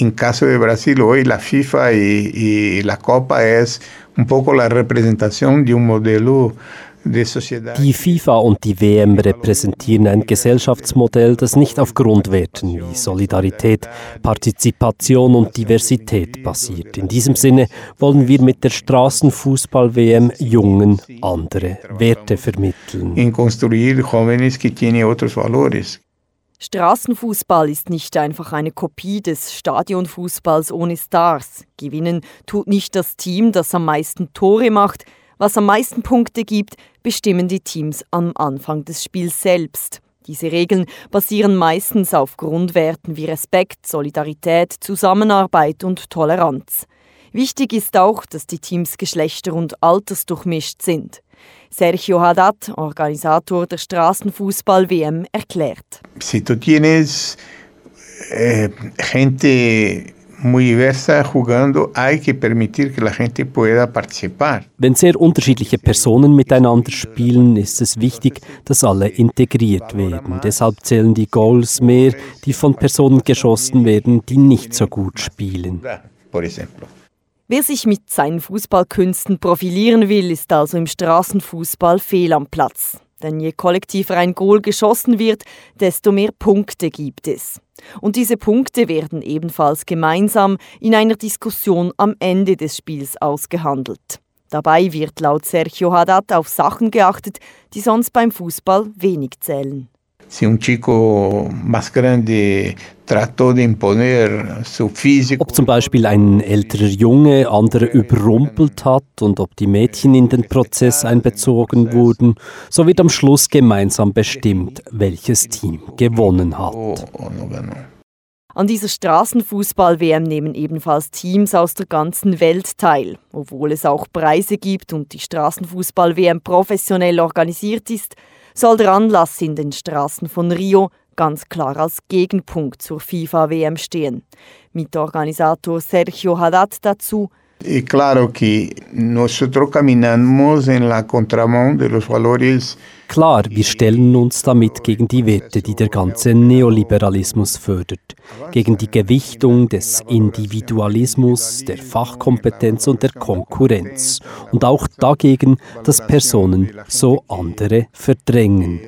En caso de Brasil, hoy la FIFA y, y la Copa es un poco la representación de un modelo Die FIFA und die WM repräsentieren ein Gesellschaftsmodell, das nicht auf Grundwerten wie Solidarität, Partizipation und Diversität basiert. In diesem Sinne wollen wir mit der Straßenfußball-WM Jungen andere Werte vermitteln. In construir jóvenes que tienen otros valores. Straßenfußball ist nicht einfach eine Kopie des Stadionfußballs ohne Stars. Gewinnen tut nicht das Team, das am meisten Tore macht, was am meisten Punkte gibt, bestimmen die Teams am Anfang des Spiels selbst. Diese Regeln basieren meistens auf Grundwerten wie Respekt, Solidarität, Zusammenarbeit und Toleranz. Wichtig ist auch, dass die Teams geschlechter- und altersdurchmischt sind. Sergio Haddad, Organisator der Straßenfußball-WM, erklärt. Si tú tienes eh, gente muy diversa jugando, hay que permitir que la gente pueda participar. Wenn sehr unterschiedliche Personen miteinander spielen, ist es wichtig, dass alle integriert werden. Deshalb zählen die Goals mehr, die von Personen geschossen werden, die nicht so gut spielen. Wer sich mit seinen Fußballkünsten profilieren will, ist also im Straßenfußball fehl am Platz. Denn je kollektiver ein Goal geschossen wird, desto mehr Punkte gibt es. Und diese Punkte werden ebenfalls gemeinsam in einer Diskussion am Ende des Spiels ausgehandelt. Dabei wird laut Sergio Haddad auf Sachen geachtet, die sonst beim Fußball wenig zählen. Si un chico más grande trató de imponer su físico. Ob zum Beispiel ein älterer Junge andere überrumpelt hat und ob die Mädchen in den Prozess einbezogen wurden, so wird am Schluss gemeinsam bestimmt, welches Team gewonnen hat. An dieser Straßenfußball-WM nehmen ebenfalls Teams aus der ganzen Welt teil. Obwohl es auch Preise gibt und die Straßenfußball-WM professionell organisiert ist, soll der Anlass in den Straßen von Rio ganz klar als Gegenpunkt zur FIFA-WM stehen. Mit Organisator Sergio Haddad dazu, Y claro que nosotros caminamos en la contramón de los valores Klar, wir stellen uns damit gegen die Werte, die der ganze Neoliberalismus fördert, gegen die Gewichtung des Individualismus, der Fachkompetenz und der Konkurrenz. Und auch dagegen, dass Personen so andere verdrängen.